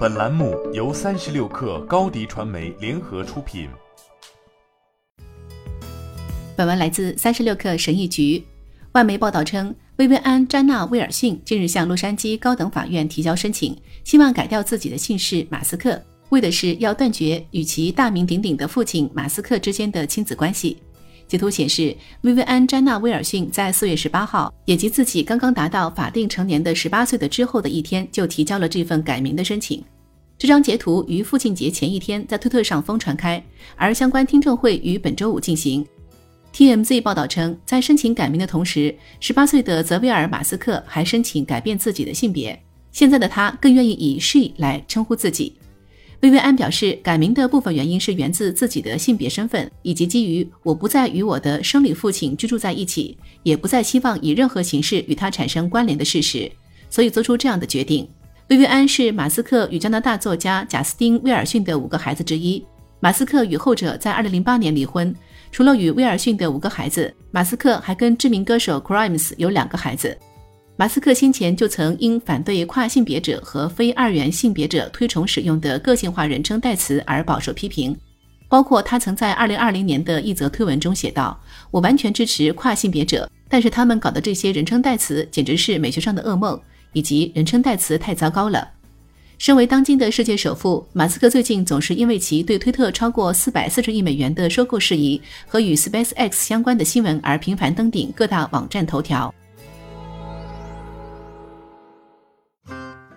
本栏目由三十六氪高低传媒联合出品。本文来自三十六氪神译局。外媒报道称，薇薇安·詹娜·威尔逊近日向洛杉矶高等法院提交申请，希望改掉自己的姓氏马斯克，为的是要断绝与其大名鼎鼎的父亲马斯克之间的亲子关系。截图显示，薇薇安·詹娜·威尔逊在四月十八号，也即自己刚刚达到法定成年的十八岁的之后的一天，就提交了这份改名的申请。这张截图于父亲节前一天在推特上疯传开，而相关听证会于本周五进行。TMZ 报道称，在申请改名的同时，十八岁的泽维尔·马斯克还申请改变自己的性别，现在的他更愿意以 she 来称呼自己。薇薇安表示，改名的部分原因是源自自己的性别身份，以及基于我不再与我的生理父亲居住在一起，也不再希望以任何形式与他产生关联的事实，所以做出这样的决定。薇薇安是马斯克与加拿大作家贾斯汀·威尔逊的五个孩子之一。马斯克与后者在2008年离婚。除了与威尔逊的五个孩子，马斯克还跟知名歌手 Crimes 有两个孩子。马斯克先前就曾因反对跨性别者和非二元性别者推崇使用的个性化人称代词而饱受批评，包括他曾在二零二零年的一则推文中写道：“我完全支持跨性别者，但是他们搞的这些人称代词简直是美学上的噩梦，以及人称代词太糟糕了。”身为当今的世界首富，马斯克最近总是因为其对推特超过四百四十亿美元的收购事宜和与 SpaceX 相关的新闻而频繁登顶各大网站头条。